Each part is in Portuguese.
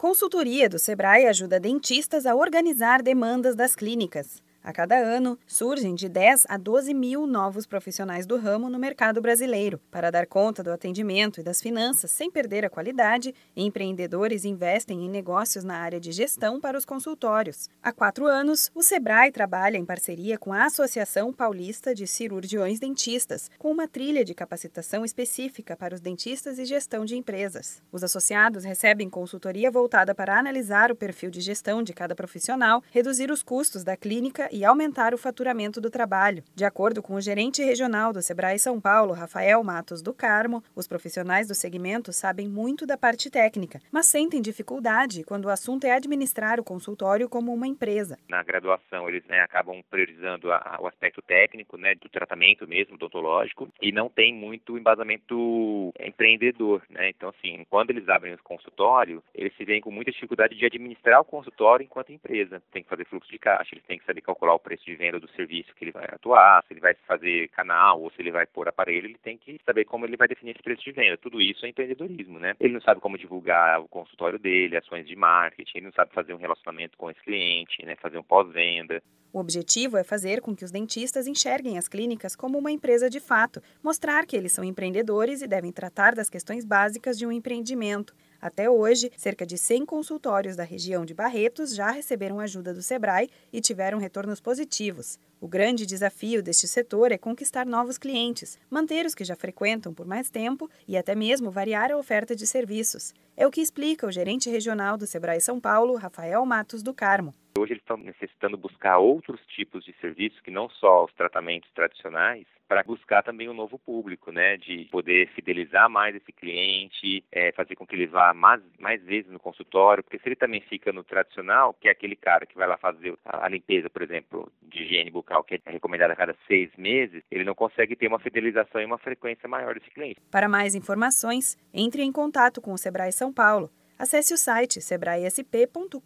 Consultoria do Sebrae ajuda dentistas a organizar demandas das clínicas. A cada ano, surgem de 10 a 12 mil novos profissionais do ramo no mercado brasileiro. Para dar conta do atendimento e das finanças sem perder a qualidade, empreendedores investem em negócios na área de gestão para os consultórios. Há quatro anos, o Sebrae trabalha em parceria com a Associação Paulista de Cirurgiões Dentistas, com uma trilha de capacitação específica para os dentistas e gestão de empresas. Os associados recebem consultoria voltada para analisar o perfil de gestão de cada profissional, reduzir os custos da clínica e aumentar o faturamento do trabalho. De acordo com o gerente regional do Sebrae São Paulo, Rafael Matos do Carmo, os profissionais do segmento sabem muito da parte técnica, mas sentem dificuldade quando o assunto é administrar o consultório como uma empresa. Na graduação, eles né, acabam priorizando a, o aspecto técnico, né, do tratamento mesmo, odontológico, e não tem muito embasamento empreendedor, né? Então, assim, quando eles abrem o consultório, eles se veem com muita dificuldade de administrar o consultório enquanto empresa. Tem que fazer fluxo de caixa, eles têm que saber calcular calcular o preço de venda do serviço que ele vai atuar, se ele vai fazer canal ou se ele vai pôr aparelho, ele tem que saber como ele vai definir esse preço de venda. Tudo isso é empreendedorismo, né? Ele não sabe como divulgar o consultório dele, ações de marketing, ele não sabe fazer um relacionamento com esse cliente, né? Fazer um pós-venda. O objetivo é fazer com que os dentistas enxerguem as clínicas como uma empresa de fato, mostrar que eles são empreendedores e devem tratar das questões básicas de um empreendimento. Até hoje, cerca de 100 consultórios da região de Barretos já receberam ajuda do Sebrae e tiveram retornos positivos. O grande desafio deste setor é conquistar novos clientes, manter os que já frequentam por mais tempo e até mesmo variar a oferta de serviços. É o que explica o gerente regional do Sebrae São Paulo, Rafael Matos do Carmo. Hoje eles estão necessitando buscar outros tipos de serviços que não só os tratamentos tradicionais, para buscar também um novo público, né? De poder fidelizar mais esse cliente, é, fazer com que ele vá mais, mais vezes no consultório, porque se ele também fica no tradicional, que é aquele cara que vai lá fazer a, a limpeza, por exemplo, de higiene bucal, que é recomendada a cada seis meses, ele não consegue ter uma fidelização e uma frequência maior desse cliente. Para mais informações, entre em contato com o Sebrae São Paulo Acesse o site sebraesp.com.br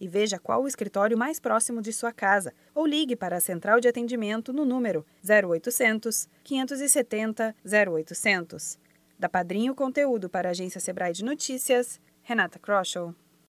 e veja qual o escritório mais próximo de sua casa ou ligue para a central de atendimento no número 0800 570 0800. Da Padrinho Conteúdo para a agência Sebrae de Notícias, Renata Kroschel.